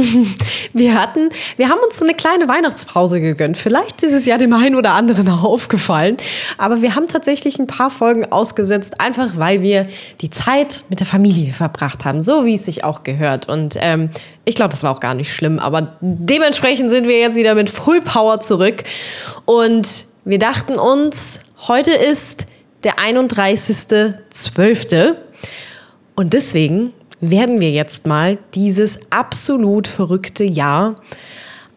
Wir hatten, wir haben uns eine kleine Weihnachtspause gegönnt. Vielleicht ist es ja dem einen oder anderen aufgefallen. Aber wir haben tatsächlich ein paar Folgen ausgesetzt, einfach weil wir die Zeit mit der Familie verbracht haben, so wie es sich auch gehört. Und ähm, ich glaube, das war auch gar nicht schlimm. Aber dementsprechend sind wir jetzt wieder mit Full Power zurück. Und wir dachten uns, heute ist der 31.12. Und deswegen werden wir jetzt mal dieses absolut verrückte Jahr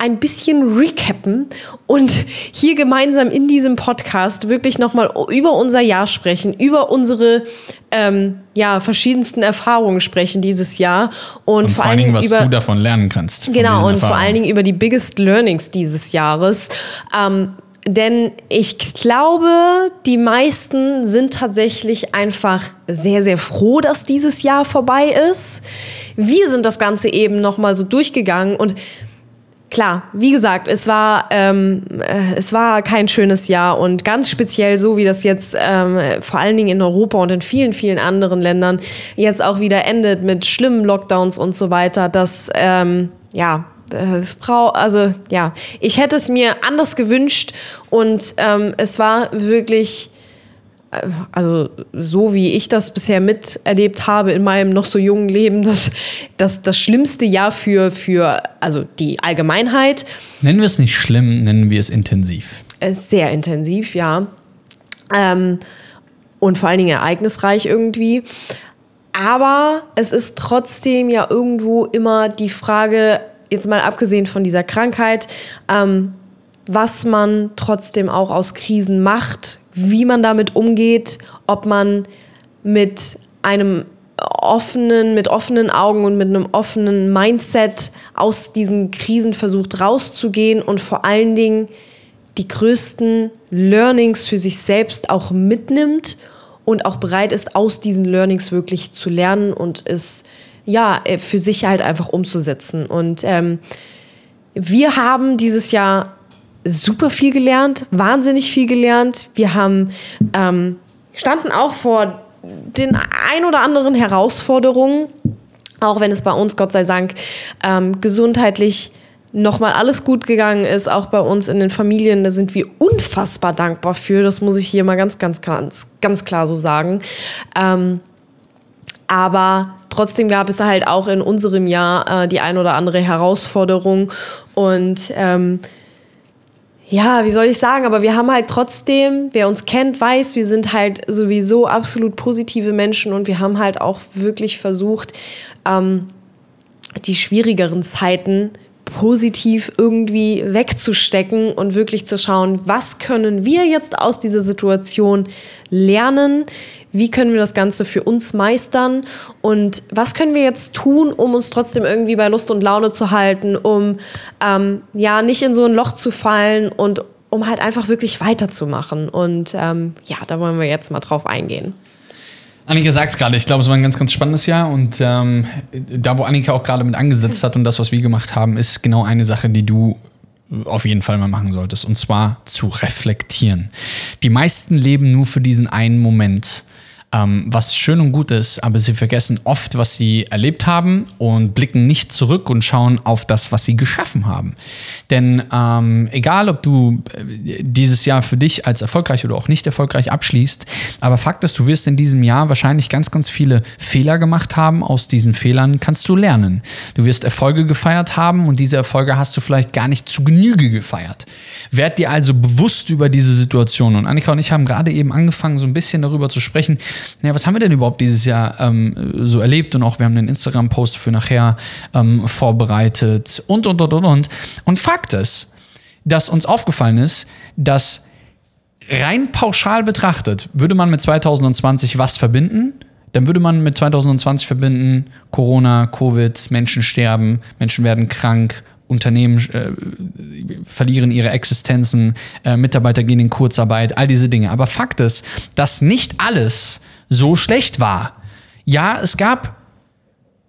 ein bisschen recappen und hier gemeinsam in diesem Podcast wirklich nochmal über unser Jahr sprechen, über unsere ähm, ja, verschiedensten Erfahrungen sprechen dieses Jahr. Und, und vor allen Dingen, was über, du davon lernen kannst. Genau, und vor allen Dingen über die Biggest Learnings dieses Jahres. Ähm, denn ich glaube, die meisten sind tatsächlich einfach sehr, sehr froh, dass dieses Jahr vorbei ist. Wir sind das Ganze eben nochmal so durchgegangen und klar, wie gesagt, es war, ähm, äh, es war kein schönes Jahr und ganz speziell so, wie das jetzt ähm, vor allen Dingen in Europa und in vielen, vielen anderen Ländern jetzt auch wieder endet mit schlimmen Lockdowns und so weiter, dass, ähm, ja, es brau also ja, ich hätte es mir anders gewünscht und ähm, es war wirklich äh, also so wie ich das bisher miterlebt habe in meinem noch so jungen Leben, das, das, das schlimmste Jahr für, für also die Allgemeinheit. Nennen wir es nicht schlimm, nennen wir es intensiv. Äh, sehr intensiv, ja. Ähm, und vor allen Dingen ereignisreich irgendwie. Aber es ist trotzdem ja irgendwo immer die Frage, jetzt mal abgesehen von dieser Krankheit, ähm, was man trotzdem auch aus Krisen macht, wie man damit umgeht, ob man mit einem offenen, mit offenen Augen und mit einem offenen Mindset aus diesen Krisen versucht rauszugehen und vor allen Dingen die größten Learnings für sich selbst auch mitnimmt und auch bereit ist, aus diesen Learnings wirklich zu lernen und es ja, äh, für sich halt einfach umzusetzen. Und ähm, wir haben dieses Jahr super viel gelernt, wahnsinnig viel gelernt. Wir haben ähm, standen auch vor den ein oder anderen Herausforderungen, auch wenn es bei uns Gott sei Dank ähm, gesundheitlich nochmal alles gut gegangen ist, auch bei uns in den Familien, da sind wir unfassbar dankbar für. Das muss ich hier mal ganz, ganz, ganz, ganz klar so sagen. Ähm, aber trotzdem gab es halt auch in unserem Jahr äh, die ein oder andere Herausforderung. Und ähm, ja, wie soll ich sagen, aber wir haben halt trotzdem, wer uns kennt, weiß, wir sind halt sowieso absolut positive Menschen und wir haben halt auch wirklich versucht, ähm, die schwierigeren Zeiten positiv irgendwie wegzustecken und wirklich zu schauen, was können wir jetzt aus dieser Situation lernen, wie können wir das Ganze für uns meistern und was können wir jetzt tun, um uns trotzdem irgendwie bei Lust und Laune zu halten, um ähm, ja nicht in so ein Loch zu fallen und um halt einfach wirklich weiterzumachen. Und ähm, ja, da wollen wir jetzt mal drauf eingehen. Annika sagt es gerade, ich glaube, es war ein ganz, ganz spannendes Jahr und ähm, da, wo Annika auch gerade mit angesetzt hat und das, was wir gemacht haben, ist genau eine Sache, die du auf jeden Fall mal machen solltest und zwar zu reflektieren. Die meisten leben nur für diesen einen Moment ähm, was schön und gut ist, aber sie vergessen oft, was sie erlebt haben und blicken nicht zurück und schauen auf das, was sie geschaffen haben. Denn ähm, egal, ob du äh, dieses Jahr für dich als erfolgreich oder auch nicht erfolgreich abschließt, aber Fakt ist, du wirst in diesem Jahr wahrscheinlich ganz, ganz viele Fehler gemacht haben. Aus diesen Fehlern kannst du lernen. Du wirst Erfolge gefeiert haben und diese Erfolge hast du vielleicht gar nicht zu Genüge gefeiert. Werd dir also bewusst über diese Situation. Und Annika und ich haben gerade eben angefangen, so ein bisschen darüber zu sprechen, ja, was haben wir denn überhaupt dieses Jahr ähm, so erlebt? Und auch wir haben einen Instagram-Post für nachher ähm, vorbereitet und, und, und, und, und. Und Fakt ist, dass uns aufgefallen ist, dass rein pauschal betrachtet, würde man mit 2020 was verbinden? Dann würde man mit 2020 verbinden, Corona, Covid, Menschen sterben, Menschen werden krank, Unternehmen äh, verlieren ihre Existenzen, äh, Mitarbeiter gehen in Kurzarbeit, all diese Dinge. Aber Fakt ist, dass nicht alles so schlecht war. Ja, es gab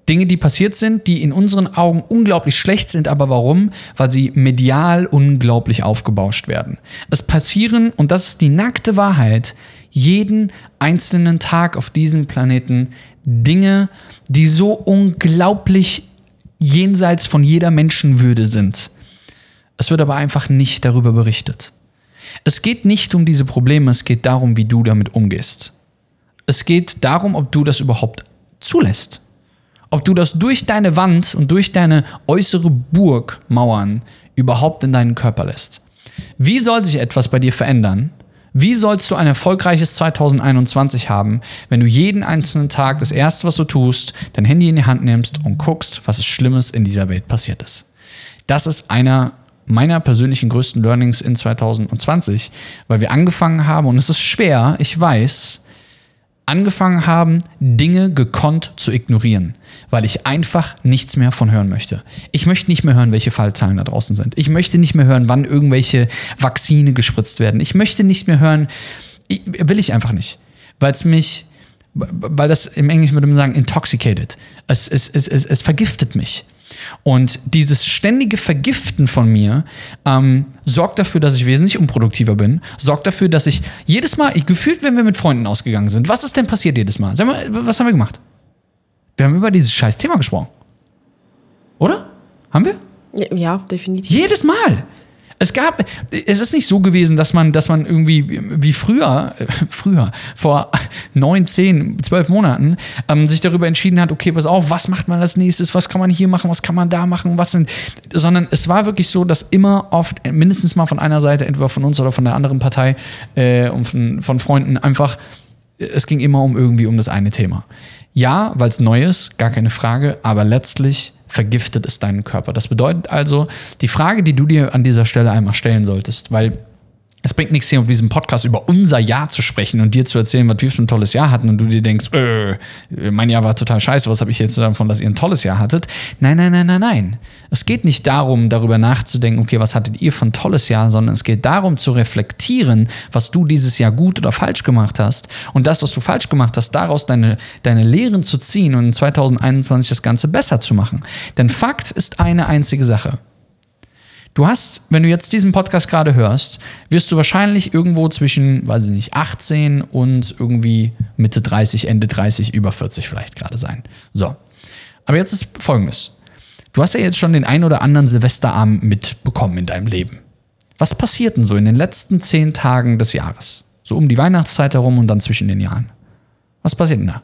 Dinge, die passiert sind, die in unseren Augen unglaublich schlecht sind, aber warum? Weil sie medial unglaublich aufgebauscht werden. Es passieren, und das ist die nackte Wahrheit, jeden einzelnen Tag auf diesem Planeten Dinge, die so unglaublich jenseits von jeder Menschenwürde sind. Es wird aber einfach nicht darüber berichtet. Es geht nicht um diese Probleme, es geht darum, wie du damit umgehst. Es geht darum, ob du das überhaupt zulässt. Ob du das durch deine Wand und durch deine äußere Burgmauern überhaupt in deinen Körper lässt. Wie soll sich etwas bei dir verändern, wie sollst du ein erfolgreiches 2021 haben, wenn du jeden einzelnen Tag das Erste, was du tust, dein Handy in die Hand nimmst und guckst, was es Schlimmes in dieser Welt passiert ist? Das ist einer meiner persönlichen größten Learnings in 2020, weil wir angefangen haben, und es ist schwer, ich weiß, angefangen haben, Dinge gekonnt zu ignorieren, weil ich einfach nichts mehr von hören möchte. Ich möchte nicht mehr hören, welche Fallzahlen da draußen sind. Ich möchte nicht mehr hören, wann irgendwelche Vakzine gespritzt werden. Ich möchte nicht mehr hören, will ich einfach nicht, weil es mich, weil das im Englischen würde man sagen, intoxicated. Es, es, es, es, es vergiftet mich. Und dieses ständige Vergiften von mir ähm, sorgt dafür, dass ich wesentlich unproduktiver bin, sorgt dafür, dass ich jedes Mal, ich gefühlt, wenn wir mit Freunden ausgegangen sind, was ist denn passiert jedes Mal? Sag mal, was haben wir gemacht? Wir haben über dieses scheiß Thema gesprochen. Oder? Haben wir? Ja, definitiv. Jedes Mal. Es gab, es ist nicht so gewesen, dass man, dass man irgendwie wie früher, früher, vor neun, zehn, zwölf Monaten, ähm, sich darüber entschieden hat, okay, pass auf, was macht man als nächstes, was kann man hier machen, was kann man da machen, was sind, sondern es war wirklich so, dass immer oft mindestens mal von einer Seite, entweder von uns oder von der anderen Partei äh, und von, von Freunden einfach, es ging immer um irgendwie um das eine Thema. Ja, weil es neu ist, gar keine Frage, aber letztlich vergiftet es deinen Körper. Das bedeutet also, die Frage, die du dir an dieser Stelle einmal stellen solltest, weil es bringt nichts hier auf diesem Podcast über unser Jahr zu sprechen und dir zu erzählen, was wir für ein tolles Jahr hatten und du dir denkst, äh, mein Jahr war total scheiße, was habe ich jetzt davon, dass ihr ein tolles Jahr hattet? Nein, nein, nein, nein, nein. Es geht nicht darum, darüber nachzudenken, okay, was hattet ihr für ein tolles Jahr, sondern es geht darum zu reflektieren, was du dieses Jahr gut oder falsch gemacht hast und das, was du falsch gemacht hast, daraus deine, deine Lehren zu ziehen und in 2021 das Ganze besser zu machen. Denn Fakt ist eine einzige Sache. Du hast, wenn du jetzt diesen Podcast gerade hörst, wirst du wahrscheinlich irgendwo zwischen, weiß ich nicht, 18 und irgendwie Mitte 30, Ende 30, über 40 vielleicht gerade sein. So. Aber jetzt ist folgendes. Du hast ja jetzt schon den ein oder anderen Silvesterabend mitbekommen in deinem Leben. Was passiert denn so in den letzten zehn Tagen des Jahres? So um die Weihnachtszeit herum und dann zwischen den Jahren. Was passiert denn da?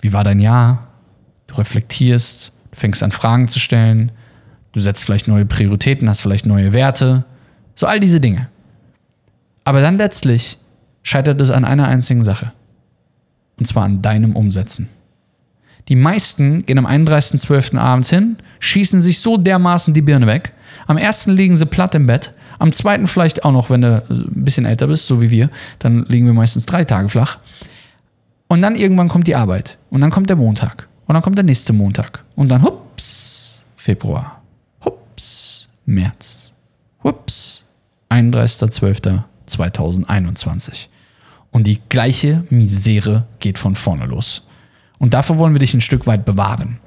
Wie war dein Jahr? Du reflektierst, du fängst an Fragen zu stellen, Du setzt vielleicht neue Prioritäten, hast vielleicht neue Werte. So all diese Dinge. Aber dann letztlich scheitert es an einer einzigen Sache. Und zwar an deinem Umsetzen. Die meisten gehen am 31.12. abends hin, schießen sich so dermaßen die Birne weg. Am ersten liegen sie platt im Bett. Am zweiten vielleicht auch noch, wenn du ein bisschen älter bist, so wie wir. Dann liegen wir meistens drei Tage flach. Und dann irgendwann kommt die Arbeit. Und dann kommt der Montag. Und dann kommt der nächste Montag. Und dann, hups, Februar. März. Ups, 31.12.2021. Und die gleiche Misere geht von vorne los. Und dafür wollen wir dich ein Stück weit bewahren.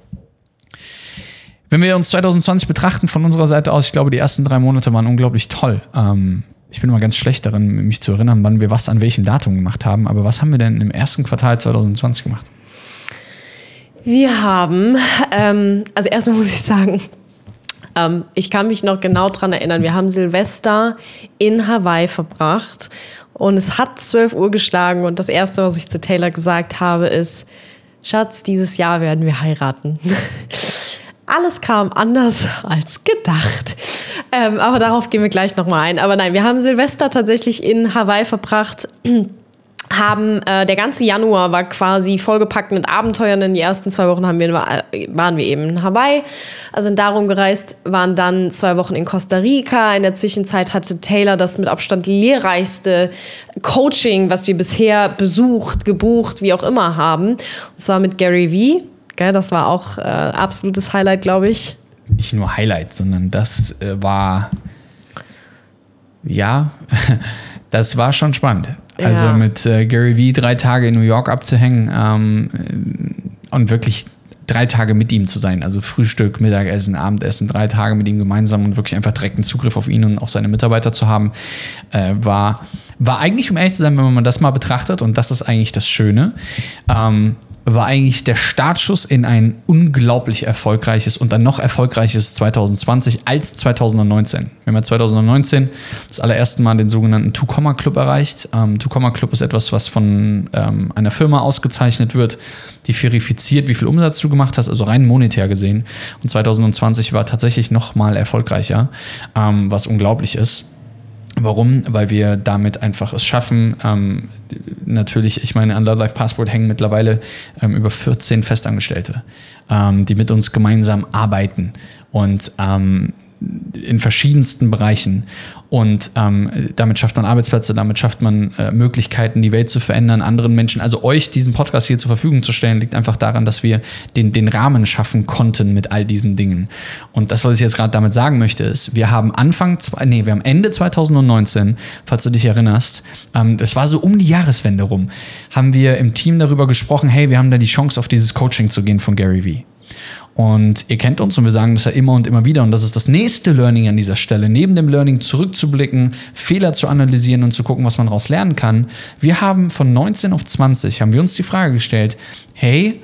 Wenn wir uns 2020 betrachten von unserer Seite aus, ich glaube, die ersten drei Monate waren unglaublich toll. Ähm, ich bin immer ganz schlecht darin, mich zu erinnern, wann wir was an welchem Datum gemacht haben. Aber was haben wir denn im ersten Quartal 2020 gemacht? Wir haben, ähm, also erstmal muss ich sagen, ähm, ich kann mich noch genau daran erinnern, wir haben Silvester in Hawaii verbracht und es hat 12 Uhr geschlagen und das Erste, was ich zu Taylor gesagt habe, ist, Schatz, dieses Jahr werden wir heiraten. Alles kam anders als gedacht. Ähm, aber darauf gehen wir gleich nochmal ein. Aber nein, wir haben Silvester tatsächlich in Hawaii verbracht haben äh, der ganze Januar war quasi vollgepackt mit Abenteuern. In die ersten zwei Wochen haben wir, äh, waren wir eben in Hawaii, also sind darum gereist, waren dann zwei Wochen in Costa Rica. In der Zwischenzeit hatte Taylor das mit Abstand lehrreichste Coaching, was wir bisher besucht, gebucht, wie auch immer haben. Und zwar mit Gary Vee. Gell, das war auch äh, absolutes Highlight, glaube ich. nicht nur Highlight, sondern das äh, war, ja, das war schon spannend. Also Ja. mit äh, Gary Vee drei Tage in New York abzuhängen ähm, und wirklich drei Tage mit ihm zu sein. Also Frühstück, Mittagessen, Abendessen, drei Tage mit ihm gemeinsam und wirklich einfach direkten Zugriff auf ihn und auch seine Mitarbeiter zu haben, äh, war, war eigentlich, um ehrlich zu sein, wenn man das mal betrachtet, und das ist eigentlich das Schöne, ähm, war eigentlich der Startschuss in ein unglaublich erfolgreiches und ein noch erfolgreiches 2020 als 2019. Wir haben ja 2019 das allererste Mal den sogenannten Two-Comma Club erreicht. Ähm, Two-Comma Club ist etwas, was von ähm, einer Firma ausgezeichnet wird, die verifiziert, wie viel Umsatz du gemacht hast, also rein monetär gesehen. Und 2020 war tatsächlich noch mal erfolgreicher, ähm, was unglaublich ist. Warum? Weil wir damit einfach es schaffen, ähm, natürlich, ich meine, an Love Life Passport hängen mittlerweile ähm, über 14 Festangestellte, ähm, die mit uns gemeinsam arbeiten und ähm, in verschiedensten Bereichen. Und ähm, damit schafft man Arbeitsplätze, damit schafft man äh, Möglichkeiten, die Welt zu verändern, anderen Menschen, also euch diesen Podcast hier zur Verfügung zu stellen, liegt einfach daran, dass wir den, den Rahmen schaffen konnten mit all diesen Dingen. Und das, was ich jetzt gerade damit sagen möchte, ist, wir haben Anfang, nee, wir haben Ende 2019, falls du dich erinnerst, ähm, das war so um die Jahreswende rum, haben wir im Team darüber gesprochen, hey, wir haben da die Chance, auf dieses Coaching zu gehen von Gary Vee. Und ihr kennt uns und wir sagen das ja immer und immer wieder. Und das ist das nächste Learning an dieser Stelle. Neben dem Learning zurückzublicken, Fehler zu analysieren und zu gucken, was man daraus lernen kann. Wir haben von 19 auf 20 haben wir uns die Frage gestellt, hey,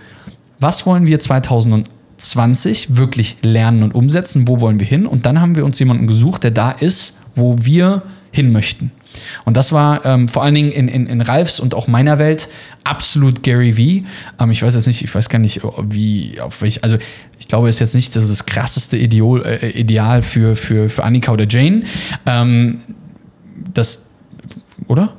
was wollen wir 2020 wirklich lernen und umsetzen? Wo wollen wir hin? Und dann haben wir uns jemanden gesucht, der da ist, wo wir hin möchten. Und das war ähm, vor allen Dingen in, in, in Ralfs und auch meiner Welt absolut Gary Vee. Ähm, ich weiß jetzt nicht, ich weiß gar nicht, wie, auf welch, also ich glaube, es ist jetzt nicht das, das krasseste Ideal, äh, Ideal für, für, für Annika oder Jane. Ähm, das, oder?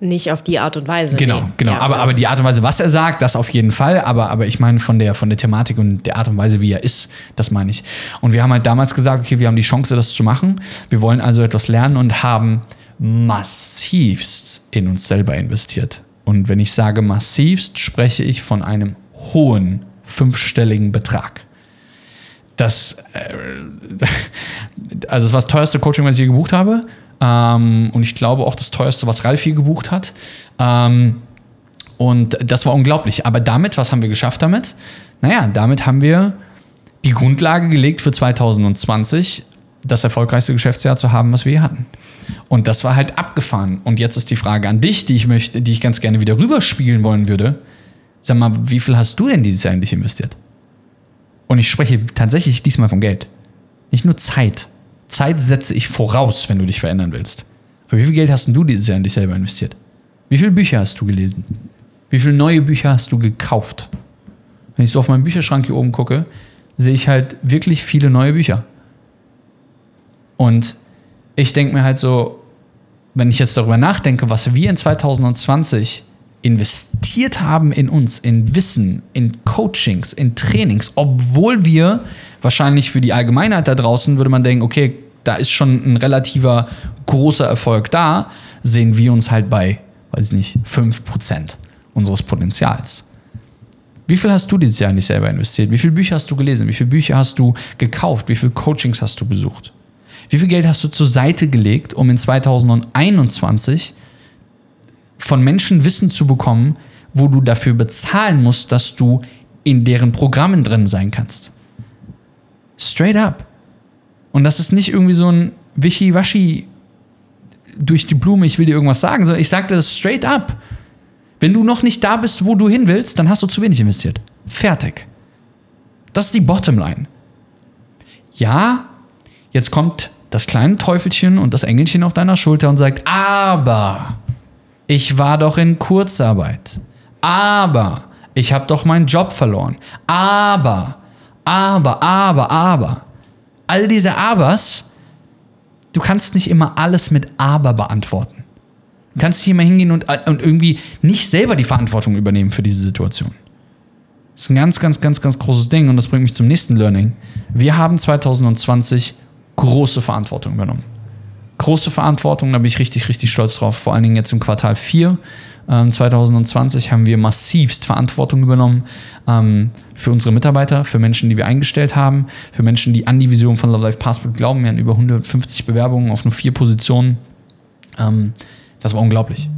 Nicht auf die Art und Weise. Genau, nee. genau. Ja, aber, aber die Art und Weise, was er sagt, das auf jeden Fall. Aber, aber ich meine von der, von der Thematik und der Art und Weise, wie er ist, das meine ich. Und wir haben halt damals gesagt, okay, wir haben die Chance, das zu machen. Wir wollen also etwas lernen und haben massivst in uns selber investiert. Und wenn ich sage massivst, spreche ich von einem hohen fünfstelligen Betrag. Das, äh, also es war das teuerste Coaching, was ich je gebucht habe. Ähm, und ich glaube auch das teuerste, was Ralf je gebucht hat. Ähm, und das war unglaublich. Aber damit, was haben wir geschafft damit? Naja, damit haben wir die Grundlage gelegt für 2020, das erfolgreichste Geschäftsjahr zu haben, was wir je hatten. Und das war halt abgefahren. Und jetzt ist die Frage an dich, die ich möchte, die ich ganz gerne wieder rüberspielen wollen würde. Sag mal, wie viel hast du denn dieses Jahr eigentlich investiert? Und ich spreche tatsächlich diesmal von Geld. Nicht nur Zeit. Zeit setze ich voraus, wenn du dich verändern willst. Aber wie viel Geld hast du dieses Jahr in dich selber investiert? Wie viele Bücher hast du gelesen? Wie viele neue Bücher hast du gekauft? Wenn ich so auf meinen Bücherschrank hier oben gucke, sehe ich halt wirklich viele neue Bücher. Und ich denke mir halt so, wenn ich jetzt darüber nachdenke, was wir in 2020 investiert haben in uns, in Wissen, in Coachings, in Trainings, obwohl wir wahrscheinlich für die Allgemeinheit da draußen würde man denken, okay, da ist schon ein relativer großer Erfolg da, sehen wir uns halt bei, weiß nicht, 5% unseres Potenzials. Wie viel hast du dieses Jahr in dich selber investiert? Wie viele Bücher hast du gelesen? Wie viele Bücher hast du gekauft? Wie viele Coachings hast du besucht? Wie viel Geld hast du zur Seite gelegt, um in 2021 von Menschen Wissen zu bekommen, wo du dafür bezahlen musst, dass du in deren Programmen drin sein kannst? Straight up. Und das ist nicht irgendwie so ein Wischiwaschi durch die Blume, ich will dir irgendwas sagen, sondern ich sage dir das straight up. Wenn du noch nicht da bist, wo du hin willst, dann hast du zu wenig investiert. Fertig. Das ist die Bottomline. Ja, jetzt kommt das kleine Teufelchen und das Engelchen auf deiner Schulter und sagt, aber ich war doch in Kurzarbeit. Aber ich habe doch meinen Job verloren. Aber, aber, aber, aber. All diese Abers, du kannst nicht immer alles mit aber beantworten. Du kannst nicht immer hingehen und, und irgendwie nicht selber die Verantwortung übernehmen für diese Situation. Das ist ein ganz, ganz, ganz, ganz großes Ding und das bringt mich zum nächsten Learning. Wir haben 2020 große Verantwortung übernommen. Große Verantwortung, da bin ich richtig, richtig stolz drauf. Vor allen Dingen jetzt im Quartal 4 Ähm, 2020 haben wir massivst Verantwortung übernommen ähm, für unsere Mitarbeiter, für Menschen, die wir eingestellt haben, für Menschen, die an die Vision von Love Life Passport glauben. Wir hatten über 150 Bewerbungen auf nur vier Positionen. Ähm, das war unglaublich.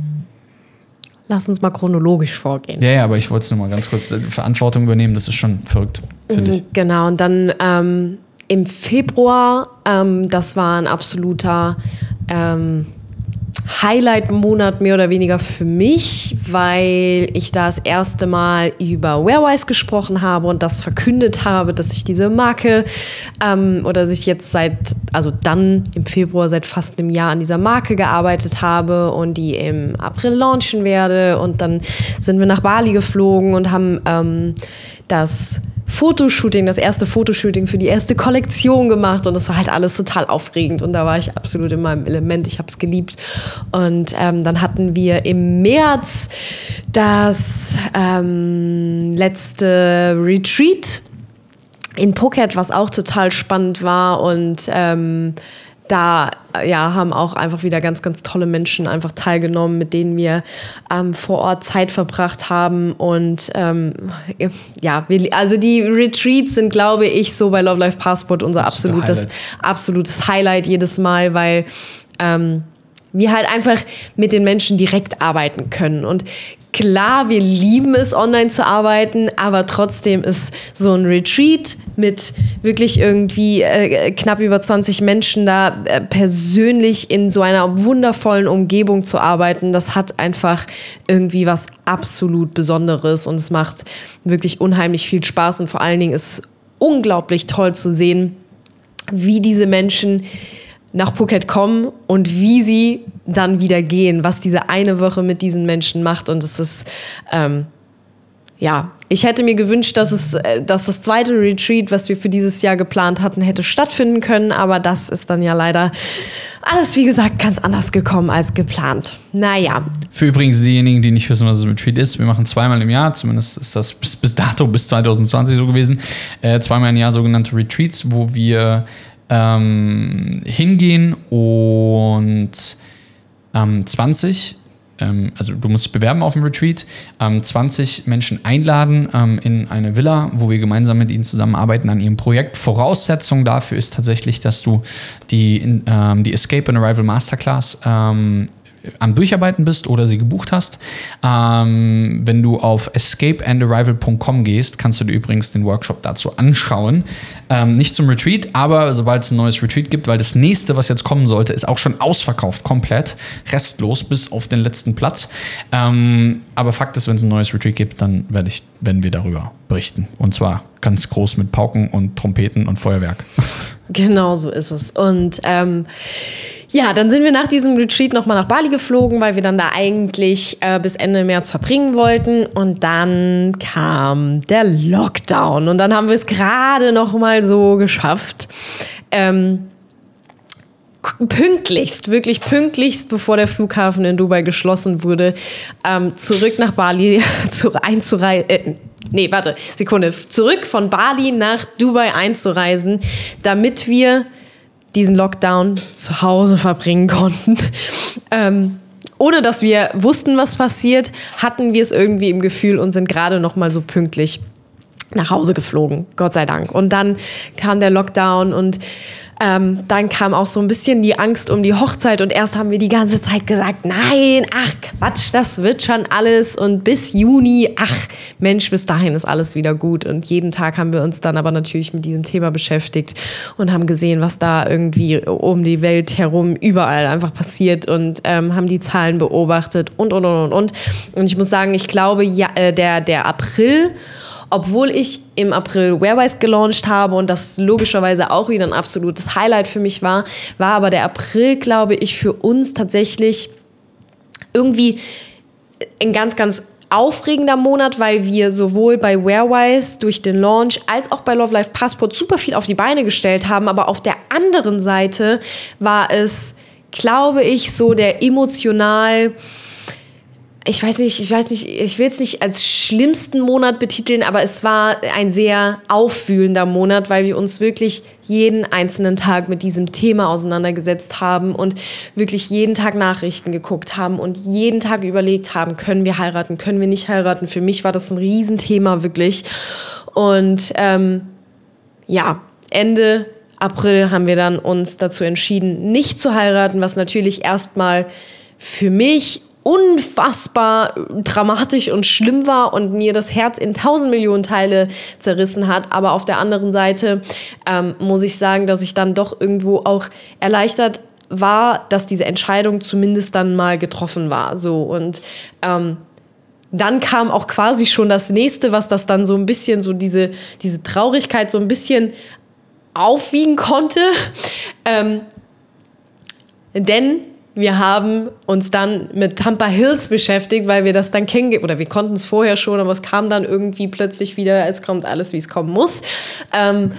Lass uns mal chronologisch vorgehen. Ja, ja, aber ich wollte es nur mal ganz kurz Verantwortung übernehmen. Das ist schon verrückt, finde ich. Genau, und dann ähm, im Februar, ähm, das war ein absoluter ähm, Highlight-Monat mehr oder weniger für mich, weil ich da das erste Mal über Wearwise gesprochen habe und das verkündet habe, dass ich diese Marke ähm, oder dass ich jetzt seit, also dann im Februar seit fast einem Jahr an dieser Marke gearbeitet habe und die im April launchen werde. Und dann sind wir nach Bali geflogen und haben ähm, das Fotoshooting, das erste Fotoshooting für die erste Kollektion gemacht und das war halt alles total aufregend und da war ich absolut in meinem Element. Ich habe es geliebt. Und ähm, dann hatten wir im März das ähm, letzte Retreat in Phuket, was auch total spannend war und ähm, da ja, haben auch einfach wieder ganz, ganz tolle Menschen einfach teilgenommen, mit denen wir ähm, vor Ort Zeit verbracht haben. Und ähm, ja, wir, also die Retreats sind, glaube ich, so bei Love Life Passport unser absolutes, Highlight. absolutes Highlight jedes Mal, weil ähm, wir halt einfach mit den Menschen direkt arbeiten können. Und klar, wir lieben es, online zu arbeiten, aber trotzdem ist so ein Retreat mit wirklich irgendwie äh, knapp über 20 Menschen da äh, persönlich in so einer wundervollen Umgebung zu arbeiten, das hat einfach irgendwie was absolut Besonderes und es macht wirklich unheimlich viel Spaß und vor allen Dingen ist es unglaublich toll zu sehen, wie diese Menschen nach Phuket kommen und wie sie dann wieder gehen, was diese eine Woche mit diesen Menschen macht. Und es ist, ähm, ja, ich hätte mir gewünscht, dass, es, äh, dass das zweite Retreat, was wir für dieses Jahr geplant hatten, hätte stattfinden können. Aber das ist dann ja leider alles, wie gesagt, ganz anders gekommen als geplant. Naja. Für übrigens diejenigen, die nicht wissen, was ein Retreat ist, wir machen zweimal im Jahr, zumindest ist das bis, bis dato, bis 2020 so gewesen, äh, zweimal im Jahr sogenannte Retreats, wo wir ähm, hingehen und ähm, 20 ähm, also du musst dich bewerben auf dem Retreat, ähm, 20 Menschen einladen ähm, in eine Villa, wo wir gemeinsam mit ihnen zusammenarbeiten an ihrem Projekt. Voraussetzung dafür ist tatsächlich, dass du die, ähm, die Escape and Arrival Masterclass ähm, am Durcharbeiten bist oder sie gebucht hast. Ähm, wenn du auf escapeandarrival.com gehst, kannst du dir übrigens den Workshop dazu anschauen. Ähm, nicht zum Retreat, aber sobald es ein neues Retreat gibt, weil das nächste, was jetzt kommen sollte, ist auch schon ausverkauft, komplett, restlos bis auf den letzten Platz. Ähm, aber Fakt ist, wenn es ein neues Retreat gibt, dann werde ich, werden wir darüber berichten. Und zwar ganz groß mit Pauken und Trompeten und Feuerwerk. Genau so ist es. Und ähm, ja, dann sind wir nach diesem Retreat nochmal nach Bali geflogen, weil wir dann da eigentlich äh, bis Ende März verbringen wollten. Und dann kam der Lockdown. Und dann haben wir es gerade nochmal so geschafft. Ähm, pünktlichst, wirklich pünktlichst, bevor der Flughafen in Dubai geschlossen wurde, ähm, zurück nach Bali zu, einzureisen. Äh, nee, warte, Sekunde. Zurück von Bali nach Dubai einzureisen, damit wir diesen Lockdown zu Hause verbringen konnten. ähm, ohne dass wir wussten, was passiert, hatten wir es irgendwie im Gefühl und sind gerade noch mal so pünktlich nach Hause geflogen, Gott sei Dank. Und dann kam der Lockdown und ähm, dann kam auch so ein bisschen die Angst um die Hochzeit und erst haben wir die ganze Zeit gesagt, nein, ach Quatsch, das wird schon alles und bis Juni, ach Mensch, bis dahin ist alles wieder gut. Und jeden Tag haben wir uns dann aber natürlich mit diesem Thema beschäftigt und haben gesehen, was da irgendwie um die Welt herum überall einfach passiert und ähm, haben die Zahlen beobachtet und, und, und, und, und. Und ich muss sagen, ich glaube, ja, äh, der, der April obwohl ich im April Wearwise gelauncht habe und das logischerweise auch wieder ein absolutes Highlight für mich war, war aber der April, glaube ich, für uns tatsächlich irgendwie ein ganz, ganz aufregender Monat, weil wir sowohl bei Wearwise durch den Launch als auch bei Love Life Passport super viel auf die Beine gestellt haben. Aber auf der anderen Seite war es, glaube ich, so der emotional ich weiß nicht, ich weiß nicht, ich will es nicht als schlimmsten Monat betiteln, aber es war ein sehr auffühlender Monat, weil wir uns wirklich jeden einzelnen Tag mit diesem Thema auseinandergesetzt haben und wirklich jeden Tag Nachrichten geguckt haben und jeden Tag überlegt haben, können wir heiraten, können wir nicht heiraten. Für mich war das ein Riesenthema wirklich. Und ähm, ja, Ende April haben wir dann uns dazu entschieden, nicht zu heiraten, was natürlich erstmal für mich unfassbar dramatisch und schlimm war und mir das Herz in tausend Millionen Teile zerrissen hat. Aber auf der anderen Seite ähm, muss ich sagen, dass ich dann doch irgendwo auch erleichtert war, dass diese Entscheidung zumindest dann mal getroffen war. So und ähm, dann kam auch quasi schon das nächste, was das dann so ein bisschen so diese, diese Traurigkeit so ein bisschen aufwiegen konnte. Ähm, denn wir haben uns dann mit Tampa Hills beschäftigt, weil wir das dann kennen, oder wir konnten es vorher schon, aber es kam dann irgendwie plötzlich wieder, es kommt alles, wie es kommen muss. Ähm,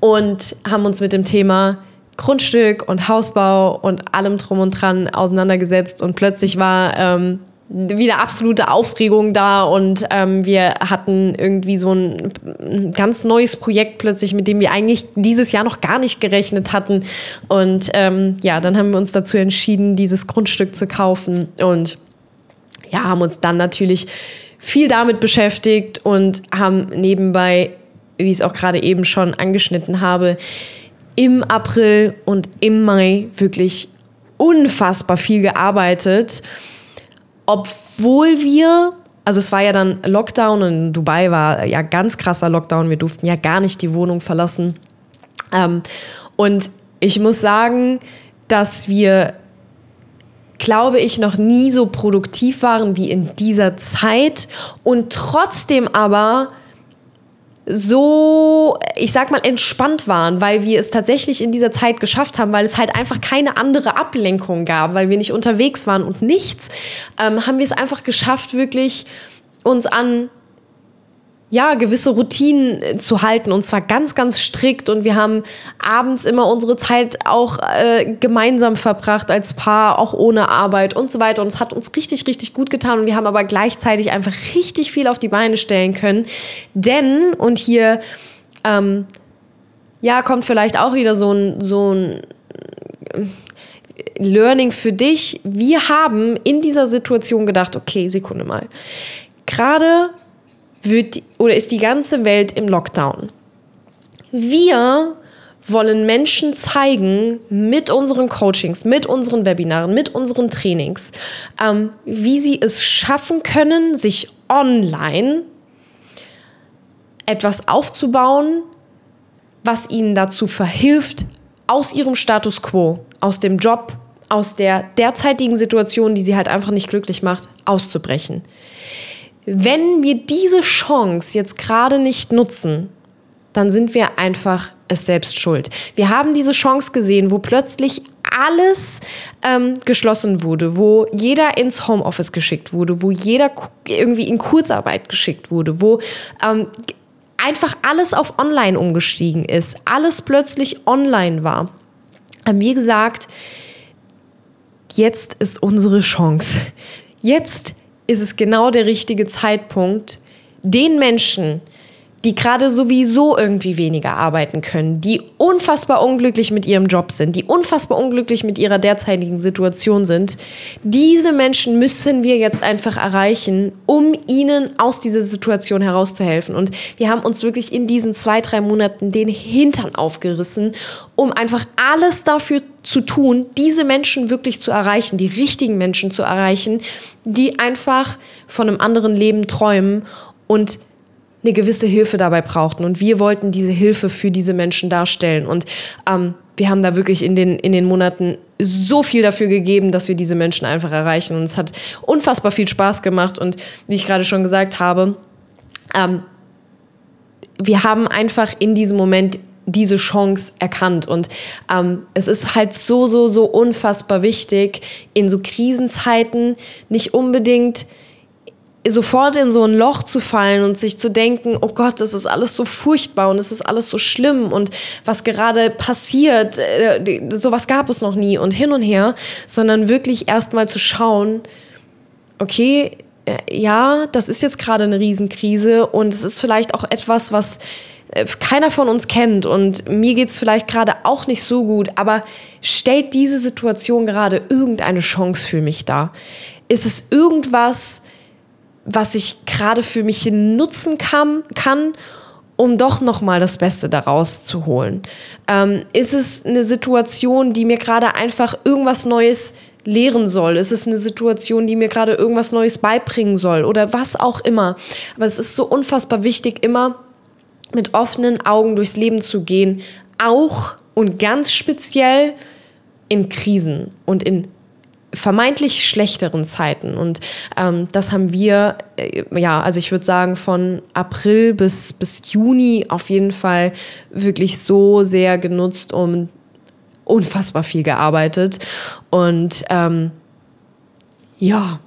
und haben uns mit dem Thema Grundstück und Hausbau und allem drum und dran auseinandergesetzt und plötzlich war ähm, wieder absolute Aufregung da und ähm, wir hatten irgendwie so ein, ein, ganz neues Projekt plötzlich, mit dem wir eigentlich dieses Jahr noch gar nicht gerechnet hatten. Und ähm, ja, dann haben wir uns dazu entschieden, dieses Grundstück zu kaufen und ja, haben uns dann natürlich viel damit beschäftigt und haben nebenbei, wie ich es auch gerade eben schon angeschnitten habe, im April und im Mai wirklich unfassbar viel gearbeitet obwohl wir, also es war ja dann Lockdown und in Dubai war ja ganz krasser Lockdown, wir durften ja gar nicht die Wohnung verlassen. Ähm, und ich muss sagen, dass wir, glaube ich, noch nie so produktiv waren wie in dieser Zeit und trotzdem aber so, ich sag mal, entspannt waren, weil wir es tatsächlich in dieser Zeit geschafft haben, weil es halt einfach keine andere Ablenkung gab, weil wir nicht unterwegs waren und nichts, ähm, haben wir es einfach geschafft, wirklich uns an ja, gewisse Routinen äh, zu halten und zwar ganz, ganz strikt. Und wir haben abends immer unsere Zeit auch äh, gemeinsam verbracht als Paar, auch ohne Arbeit und so weiter. Und es hat uns richtig, richtig gut getan. Und wir haben aber gleichzeitig einfach richtig viel auf die Beine stellen können. Denn, und hier, ähm, ja, kommt vielleicht auch wieder so ein, so ein äh, Learning für dich. Wir haben in dieser Situation gedacht, okay, Sekunde mal. Gerade wird oder ist die ganze Welt im Lockdown. Wir wollen Menschen zeigen mit unseren Coachings, mit unseren Webinaren, mit unseren Trainings, ähm, wie sie es schaffen können, sich online etwas aufzubauen, was ihnen dazu verhilft, aus ihrem Status quo, aus dem Job, aus der derzeitigen Situation, die sie halt einfach nicht glücklich macht, auszubrechen. Wenn wir diese Chance jetzt gerade nicht nutzen, dann sind wir einfach es selbst schuld. Wir haben diese Chance gesehen, wo plötzlich alles ähm, geschlossen wurde, wo jeder ins Homeoffice geschickt wurde, wo jeder irgendwie in Kurzarbeit geschickt wurde, wo ähm, einfach alles auf Online umgestiegen ist, alles plötzlich online war. Haben wir gesagt, jetzt ist unsere Chance. Jetzt ist es genau der richtige Zeitpunkt, den Menschen, die gerade sowieso irgendwie weniger arbeiten können, die unfassbar unglücklich mit ihrem Job sind, die unfassbar unglücklich mit ihrer derzeitigen Situation sind, diese Menschen müssen wir jetzt einfach erreichen, um ihnen aus dieser Situation herauszuhelfen. Und wir haben uns wirklich in diesen zwei, drei Monaten den Hintern aufgerissen, um einfach alles dafür zu tun, diese Menschen wirklich zu erreichen, die richtigen Menschen zu erreichen, die einfach von einem anderen Leben träumen und eine gewisse Hilfe dabei brauchten. Und wir wollten diese Hilfe für diese Menschen darstellen. Und ähm, wir haben da wirklich in den, in den Monaten so viel dafür gegeben, dass wir diese Menschen einfach erreichen. Und es hat unfassbar viel Spaß gemacht. Und wie ich gerade schon gesagt habe, ähm, wir haben einfach in diesem Moment diese Chance erkannt. Und ähm, es ist halt so, so, so unfassbar wichtig, in so Krisenzeiten nicht unbedingt sofort in so ein Loch zu fallen und sich zu denken, oh Gott, das ist alles so furchtbar und es ist alles so schlimm und was gerade passiert, äh, sowas gab es noch nie und hin und her, sondern wirklich erstmal zu schauen, okay, äh, ja, das ist jetzt gerade eine Riesenkrise und es ist vielleicht auch etwas, was keiner von uns kennt und mir geht es vielleicht gerade auch nicht so gut, aber stellt diese Situation gerade irgendeine Chance für mich dar? Ist es irgendwas, was ich gerade für mich nutzen kann, kann um doch noch mal das Beste daraus zu holen? Ähm, ist es eine Situation, die mir gerade einfach irgendwas Neues lehren soll? Ist es eine Situation, die mir gerade irgendwas Neues beibringen soll oder was auch immer? Aber es ist so unfassbar wichtig, immer mit offenen Augen durchs Leben zu gehen, auch und ganz speziell in Krisen und in vermeintlich schlechteren Zeiten. Und ähm, das haben wir, äh, ja, also ich würde sagen, von April bis, bis Juni auf jeden Fall wirklich so sehr genutzt, um unfassbar viel gearbeitet. Und ähm, ja,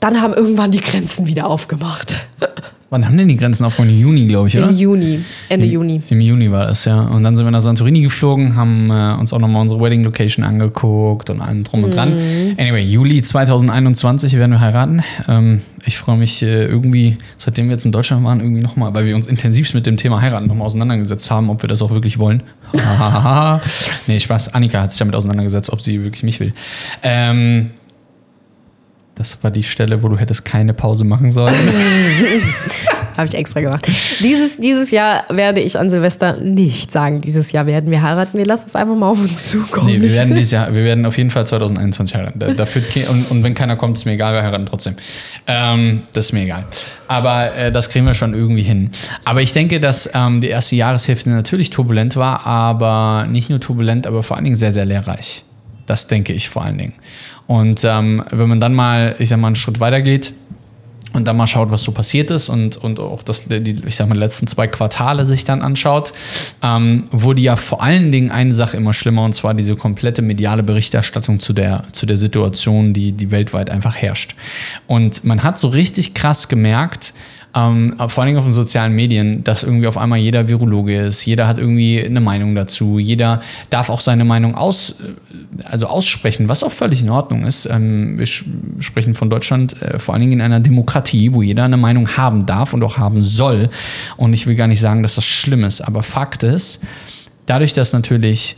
dann haben irgendwann die Grenzen wieder aufgemacht. Wann haben denn die Grenzen aufgemacht? Im Juni, glaube ich, oder? Im Juni, Ende Im, Juni. Im Juni war das, ja. Und dann sind wir nach Santorini geflogen, haben äh, uns auch nochmal unsere Wedding Location angeguckt und allem drum und dran. Mhm. Anyway, Juli 2021 werden wir heiraten. Ähm, ich freue mich äh, irgendwie, seitdem wir jetzt in Deutschland waren, irgendwie nochmal, weil wir uns intensivst mit dem Thema heiraten nochmal auseinandergesetzt haben, ob wir das auch wirklich wollen. nee, Spaß. Annika hat sich damit auseinandergesetzt, ob sie wirklich mich will. Ähm, das war die Stelle, wo du hättest keine Pause machen sollen. Habe ich extra gemacht. Dieses, dieses Jahr werde ich an Silvester nicht sagen, dieses Jahr werden wir heiraten. Wir lassen es einfach mal auf uns zukommen. Nee, wir werden dieses Jahr, wir werden auf jeden Fall 2021 heiraten. Da, da führt kein, und, und wenn keiner kommt, ist mir egal, wir heiraten trotzdem. Ähm, das ist mir egal. Aber äh, das kriegen wir schon irgendwie hin. Aber ich denke, dass ähm, die erste Jahreshälfte natürlich turbulent war, aber nicht nur turbulent, aber vor allen Dingen sehr, sehr lehrreich. Das denke ich vor allen Dingen. Und ähm, wenn man dann mal, ich sag mal, einen Schritt weiter geht und dann mal schaut, was so passiert ist und, und auch das, die, ich sag mal, letzten zwei Quartale sich dann anschaut, ähm, wurde ja vor allen Dingen eine Sache immer schlimmer und zwar diese komplette mediale Berichterstattung zu der, zu der Situation, die, die weltweit einfach herrscht. Und man hat so richtig krass gemerkt, ähm, vor allen Dingen auf den sozialen Medien, dass irgendwie auf einmal jeder Virologe ist, jeder hat irgendwie eine Meinung dazu, jeder darf auch seine Meinung aus, also aussprechen, was auch völlig in Ordnung ist. Ähm, wir sprechen von Deutschland äh, vor allen Dingen in einer Demokratie, wo jeder eine Meinung haben darf und auch haben soll. Und ich will gar nicht sagen, dass das schlimm ist, aber Fakt ist, dadurch, dass natürlich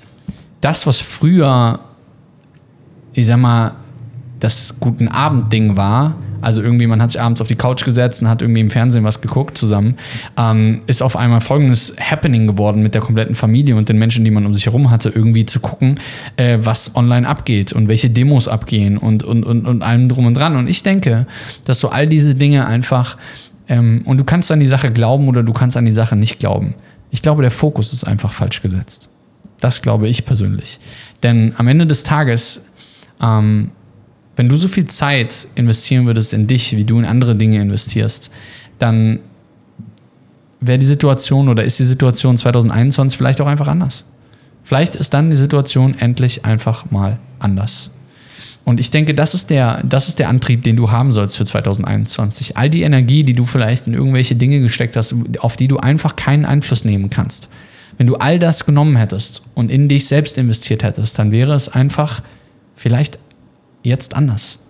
das, was früher, ich sag mal, das Guten Abend-Ding war, also irgendwie, man hat sich abends auf die Couch gesetzt und hat irgendwie im Fernsehen was geguckt zusammen, ähm, ist auf einmal folgendes Happening geworden mit der kompletten Familie und den Menschen, die man um sich herum hatte, irgendwie zu gucken, äh, was online abgeht und welche Demos abgehen und, und, und, und allem drum und dran. Und ich denke, dass so all diese Dinge einfach, ähm, und du kannst an die Sache glauben oder du kannst an die Sache nicht glauben. Ich glaube, der Fokus ist einfach falsch gesetzt. Das glaube ich persönlich. Denn am Ende des Tages ähm, wenn du so viel Zeit investieren würdest in dich, wie du in andere Dinge investierst, dann wäre die Situation oder ist die Situation 2021 vielleicht auch einfach anders. Vielleicht ist dann die Situation endlich einfach mal anders. Und ich denke, das ist, der, das ist der Antrieb, den du haben sollst für 2021. All die Energie, die du vielleicht in irgendwelche Dinge gesteckt hast, auf die du einfach keinen Einfluss nehmen kannst. Wenn du all das genommen hättest und in dich selbst investiert hättest, dann wäre es einfach vielleicht jetzt anders.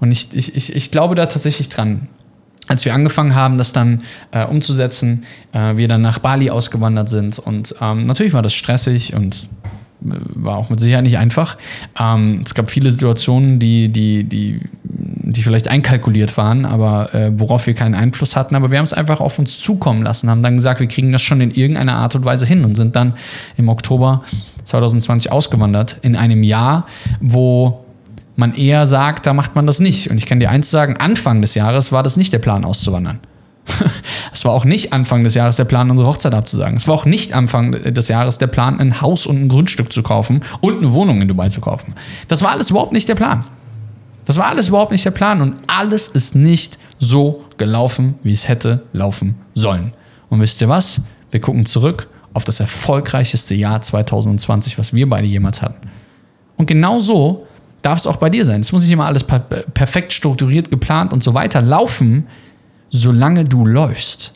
Und ich, ich, ich, ich glaube da tatsächlich dran. Als wir angefangen haben, das dann äh, umzusetzen, äh, wir dann nach Bali ausgewandert sind. Und ähm, natürlich war das stressig und äh, war auch mit Sicherheit nicht einfach. Ähm, es gab viele Situationen, die, die, die, die vielleicht einkalkuliert waren, aber äh, worauf wir keinen Einfluss hatten. Aber wir haben es einfach auf uns zukommen lassen, haben dann gesagt, wir kriegen das schon in irgendeiner Art und Weise hin und sind dann im Oktober 2020 ausgewandert, in einem Jahr, wo man eher sagt, da macht man das nicht. Und ich kann dir eins sagen, Anfang des Jahres war das nicht der Plan, auszuwandern. Es war auch nicht Anfang des Jahres der Plan, unsere Hochzeit abzusagen. Es war auch nicht Anfang des Jahres der Plan, ein Haus und ein Grundstück zu kaufen und eine Wohnung in Dubai zu kaufen. Das war alles überhaupt nicht der Plan. Das war alles überhaupt nicht der Plan und alles ist nicht so gelaufen, wie es hätte laufen sollen. Und wisst ihr was? Wir gucken zurück auf das erfolgreichste Jahr 2020, was wir beide jemals hatten. Und genau so darf es auch bei dir sein. Es muss nicht immer alles perfekt strukturiert, geplant und so weiter laufen, solange du läufst.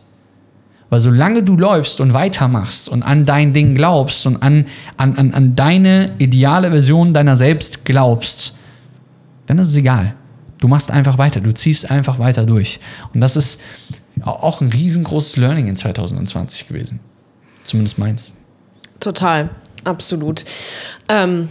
Weil solange du läufst und weitermachst und an dein Ding glaubst und an, an, an, an deine ideale Version deiner selbst glaubst, dann ist es egal. Du machst einfach weiter, du ziehst einfach weiter durch. Und das ist auch ein riesengroßes Learning in 2020 gewesen. Zumindest meins. Total, absolut. Ähm,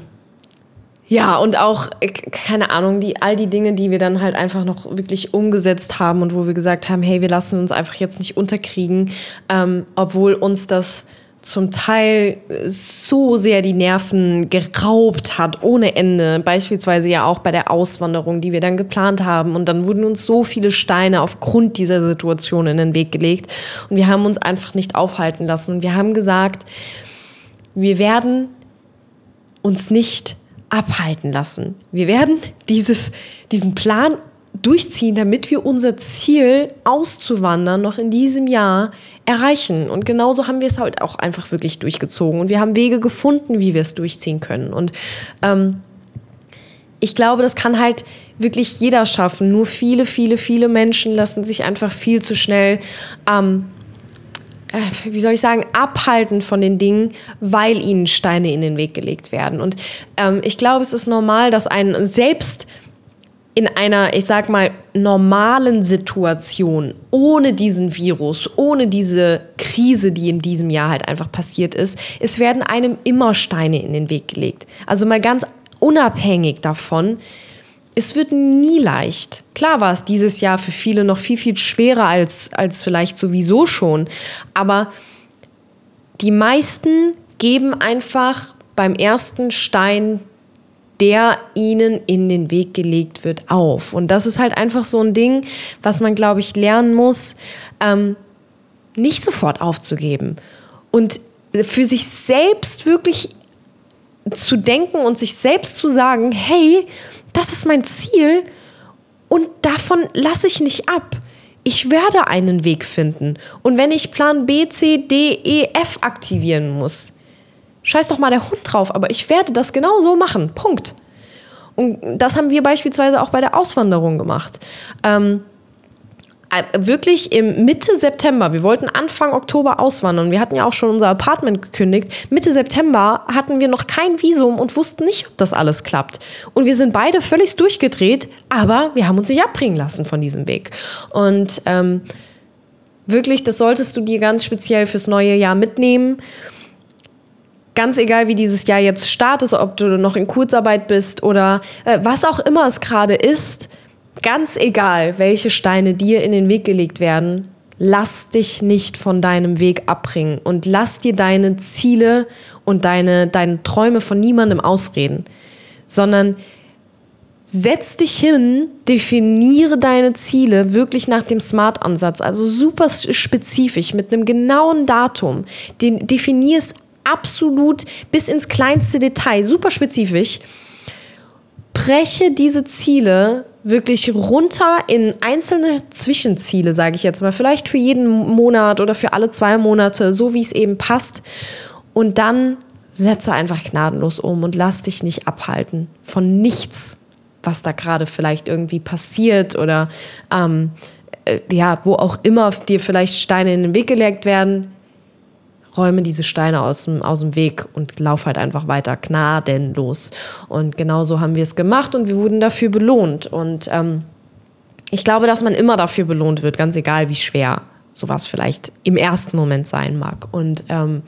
ja, und auch, äh, keine Ahnung, die, all die Dinge, die wir dann halt einfach noch wirklich umgesetzt haben und wo wir gesagt haben, hey, wir lassen uns einfach jetzt nicht unterkriegen, ähm, obwohl uns das zum Teil so sehr die Nerven geraubt hat, ohne Ende. Beispielsweise ja auch bei der Auswanderung, die wir dann geplant haben. Und dann wurden uns so viele Steine aufgrund dieser Situation in den Weg gelegt. Und wir haben uns einfach nicht aufhalten lassen. Und wir haben gesagt, wir werden uns nicht abhalten lassen. Wir werden dieses, diesen Plan durchziehen, damit wir unser Ziel auszuwandern noch in diesem Jahr erreichen. Und genauso haben wir es halt auch einfach wirklich durchgezogen. Und wir haben Wege gefunden, wie wir es durchziehen können. Und ähm, ich glaube, das kann halt wirklich jeder schaffen. Nur viele, viele, viele Menschen lassen sich einfach viel zu schnell ähm, äh, wie soll ich sagen, abhalten von den Dingen, weil ihnen Steine in den Weg gelegt werden. Und ähm, ich glaube, es ist normal, dass ein selbst in einer, ich sag mal, normalen Situation, ohne diesen Virus, ohne diese Krise, die in diesem Jahr halt einfach passiert ist, es werden einem immer Steine in den Weg gelegt. Also mal ganz unabhängig davon, es wird nie leicht. Klar war es dieses Jahr für viele noch viel, viel schwerer als, als vielleicht sowieso schon. Aber die meisten geben einfach beim ersten Stein der ihnen in den Weg gelegt wird, auf. Und das ist halt einfach so ein Ding, was man, glaube ich, lernen muss, ähm, nicht sofort aufzugeben. Und für sich selbst wirklich zu denken und sich selbst zu sagen, hey, das ist mein Ziel und davon lasse ich nicht ab. Ich werde einen Weg finden. Und wenn ich Plan B, C, D, E, F aktivieren muss, scheiß doch mal der Hund drauf, aber ich werde das genau so machen. Punkt. Und das haben wir beispielsweise auch bei der Auswanderung gemacht. Ähm, äh, wirklich im Mitte September, wir wollten Anfang Oktober auswandern. Wir hatten ja auch schon unser Apartment gekündigt. Mitte September hatten wir noch kein Visum und wussten nicht, ob das alles klappt. Und wir sind beide völlig durchgedreht, aber wir haben uns nicht abbringen lassen von diesem Weg. Und ähm, wirklich, das solltest du dir ganz speziell fürs neue Jahr mitnehmen ganz egal, wie dieses Jahr jetzt startet, ob du noch in Kurzarbeit bist oder äh, was auch immer es gerade ist, ganz egal, welche Steine dir in den Weg gelegt werden, lass dich nicht von deinem Weg abbringen und lass dir deine Ziele und deine, deine Träume von niemandem ausreden, sondern setz dich hin, definiere deine Ziele wirklich nach dem SMART-Ansatz, also super spezifisch mit einem genauen Datum. Den, definier es absolut bis ins kleinste Detail, super spezifisch. Breche diese Ziele wirklich runter in einzelne Zwischenziele, sage ich jetzt mal, vielleicht für jeden Monat oder für alle zwei Monate, so wie es eben passt. Und dann setze einfach gnadenlos um und lass dich nicht abhalten von nichts, was da gerade vielleicht irgendwie passiert oder ähm, äh, ja, wo auch immer dir vielleicht Steine in den Weg gelegt werden räume diese Steine aus dem, aus dem Weg und lauf halt einfach weiter gnadenlos. Und genauso haben wir es gemacht und wir wurden dafür belohnt. Und ähm, ich glaube, dass man immer dafür belohnt wird, ganz egal wie schwer sowas vielleicht im ersten Moment sein mag. Und ähm,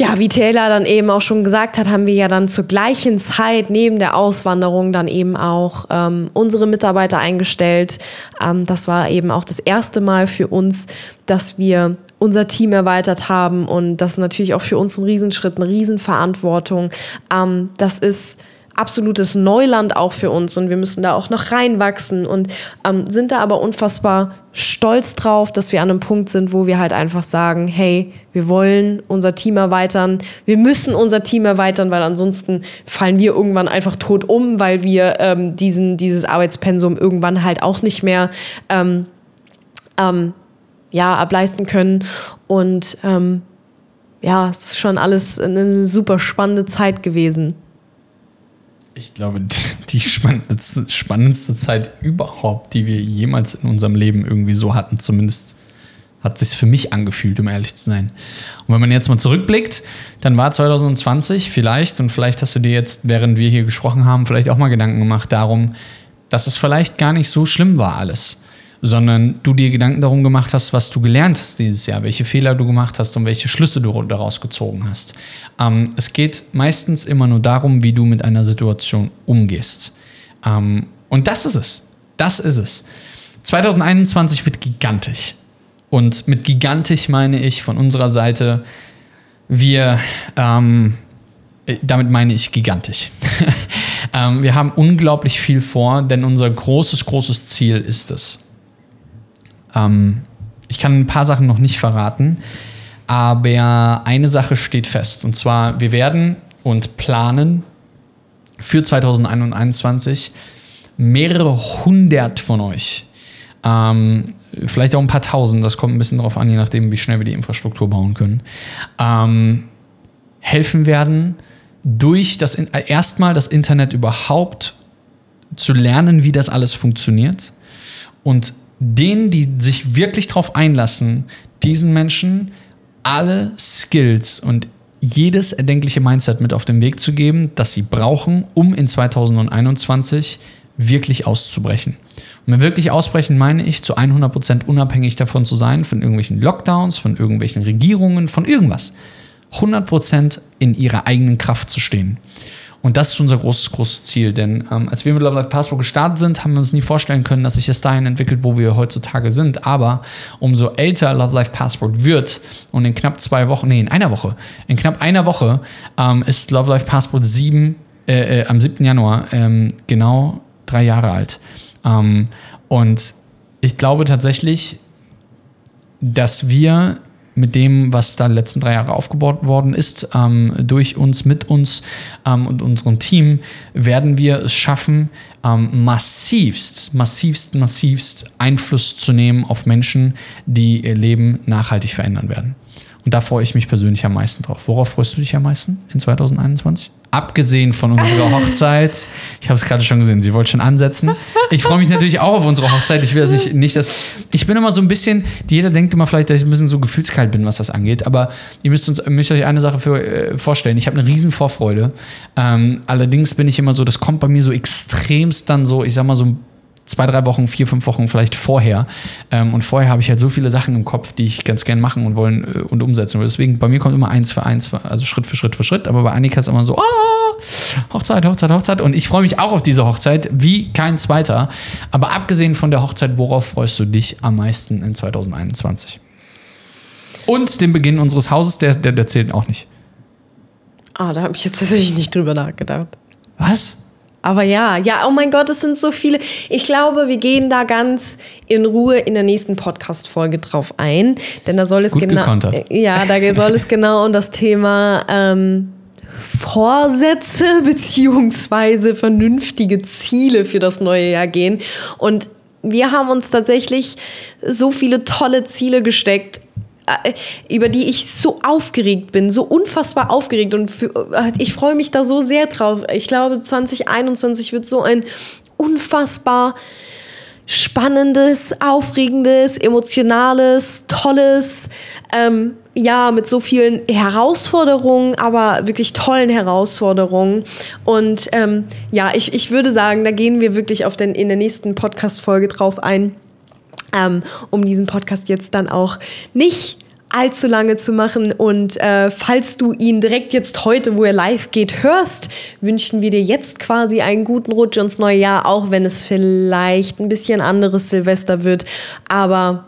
ja, wie Taylor dann eben auch schon gesagt hat, haben wir ja dann zur gleichen Zeit neben der Auswanderung dann eben auch ähm, unsere Mitarbeiter eingestellt. Ähm, das war eben auch das erste Mal für uns, dass wir unser Team erweitert haben. Und das ist natürlich auch für uns ein Riesenschritt, eine Riesenverantwortung. Ähm, das ist absolutes Neuland auch für uns. Und wir müssen da auch noch reinwachsen und ähm, sind da aber unfassbar stolz drauf, dass wir an einem Punkt sind, wo wir halt einfach sagen, hey, wir wollen unser Team erweitern, wir müssen unser Team erweitern, weil ansonsten fallen wir irgendwann einfach tot um, weil wir ähm, diesen, dieses Arbeitspensum irgendwann halt auch nicht mehr ähm, ähm, ja, ableisten können. Und ähm, ja, es ist schon alles eine super spannende Zeit gewesen. Ich glaube, die spannendste, Zeit überhaupt, die wir jemals in unserem Leben irgendwie so hatten, zumindest hat sich für mich angefühlt, um ehrlich zu sein. Und wenn man jetzt mal zurückblickt, dann war 2020 vielleicht, und vielleicht hast du dir jetzt, während wir hier gesprochen haben, vielleicht auch mal Gedanken gemacht darum, dass es vielleicht gar nicht so schlimm war alles, sondern du dir Gedanken darum gemacht hast, was du gelernt hast dieses Jahr, welche Fehler du gemacht hast und welche Schlüsse du daraus gezogen hast. Ähm, es geht meistens immer nur darum, wie du mit einer Situation umgehst. Ähm, und das ist es. Das ist es. 2021 wird gigantisch. Und mit gigantisch meine ich von unserer Seite, wir, ähm, damit meine ich gigantisch. ähm, wir haben unglaublich viel vor, denn unser großes, großes Ziel ist es. Ähm, ich kann ein paar Sachen noch nicht verraten, aber eine Sache steht fest. Und zwar, wir werden und planen für 2021 mehrere hundert von euch ähm, vielleicht auch ein paar tausend, das kommt ein bisschen darauf an, je nachdem, wie schnell wir die Infrastruktur bauen können, ähm, helfen werden, durch das erstmal das Internet überhaupt zu lernen, wie das alles funktioniert und denen, die sich wirklich darauf einlassen, diesen Menschen alle Skills und jedes erdenkliche Mindset mit auf den Weg zu geben, das sie brauchen, um in 2021 wirklich auszubrechen. Und mit wirklich ausbrechen meine ich, zu 100% unabhängig davon zu sein, von irgendwelchen Lockdowns, von irgendwelchen Regierungen, von irgendwas. 100% in ihrer eigenen Kraft zu stehen. Und das ist unser großes, großes Ziel. Denn ähm, als wir mit Love Life Passport gestartet sind, haben wir uns nie vorstellen können, dass sich das dahin entwickelt, wo wir heutzutage sind. Aber umso älter Love Life Passport wird und in knapp zwei Wochen, nee, in einer Woche, in knapp einer Woche ähm, ist Love Life Passport sieben, äh, äh, am 7. Januar ähm, genau drei Jahre alt. Ähm, und ich glaube tatsächlich, dass wir mit dem, was da die letzten drei Jahre aufgebaut worden ist, ähm, durch uns, mit uns ähm, und unserem Team, werden wir es schaffen, ähm, massivst, massivst, massivst Einfluss zu nehmen auf Menschen, die ihr Leben nachhaltig verändern werden. Und da freue ich mich persönlich am meisten drauf. Worauf freust du dich am meisten in 2021? Abgesehen von unserer Hochzeit. Ich habe es gerade schon gesehen, sie wollte schon ansetzen. Ich freue mich natürlich auch auf unsere Hochzeit. Ich will das nicht, nicht, dass. Ich bin immer so ein bisschen, jeder denkt immer vielleicht, dass ich ein bisschen so gefühlskalt bin, was das angeht. Aber ihr müsst, uns, müsst euch eine Sache für, äh, vorstellen. Ich habe eine riesen Vorfreude. Ähm, allerdings bin ich immer so, das kommt bei mir so extremst dann so, ich sag mal so ein zwei, drei Wochen, vier, fünf Wochen vielleicht vorher. Ähm, und vorher habe ich halt so viele Sachen im Kopf, die ich ganz gern machen und wollen äh, und umsetzen will. Deswegen, bei mir kommt immer eins für eins, also Schritt für Schritt für Schritt. Aber bei Annika ist immer so, oh, Hochzeit, Hochzeit, Hochzeit. Und ich freue mich auch auf diese Hochzeit, wie kein zweiter. Aber abgesehen von der Hochzeit, worauf freust du dich am meisten in 2021? Und den Beginn unseres Hauses, der, der, der zählt auch nicht. Ah, da habe ich jetzt tatsächlich nicht drüber nachgedacht. Was? Aber ja, ja, oh mein Gott, es sind so viele. Ich glaube, wir gehen da ganz in Ruhe in der nächsten Podcast-Folge drauf ein. Denn da soll es genau. Ja, da soll es genau um das Thema ähm, Vorsätze beziehungsweise vernünftige Ziele für das neue Jahr gehen. Und wir haben uns tatsächlich so viele tolle Ziele gesteckt über die ich so aufgeregt bin, so unfassbar aufgeregt und für, äh, ich freue mich da so sehr drauf. Ich glaube, 2021 wird so ein unfassbar spannendes, aufregendes, emotionales, tolles, ähm, ja, mit so vielen Herausforderungen, aber wirklich tollen Herausforderungen. Und ähm, ja, ich, ich würde sagen, da gehen wir wirklich auf den, in der nächsten Podcast-Folge drauf ein ähm, um diesen Podcast jetzt dann auch nicht allzu lange zu machen. Und äh, falls du ihn direkt jetzt heute, wo er live geht, hörst, wünschen wir dir jetzt quasi einen guten Rutsch ins neue Jahr, auch wenn es vielleicht ein bisschen anderes Silvester wird. Aber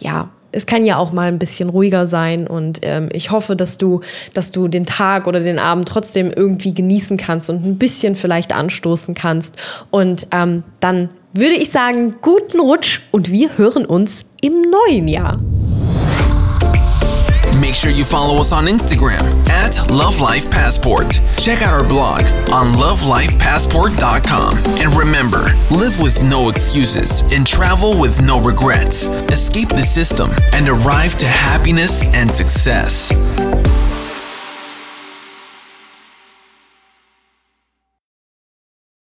ja, es kann ja auch mal ein bisschen ruhiger sein und ähm, ich hoffe, dass du, dass du den Tag oder den Abend trotzdem irgendwie genießen kannst und ein bisschen vielleicht anstoßen kannst. Und ähm, dann würde ich sagen, guten Rutsch und wir hören uns im neuen Jahr. Make sure you follow us on Instagram at Love Life Passport. Check out our blog on lovelifepassport.com. And remember, live with no excuses and travel with no regrets. Escape the system and arrive to happiness and success.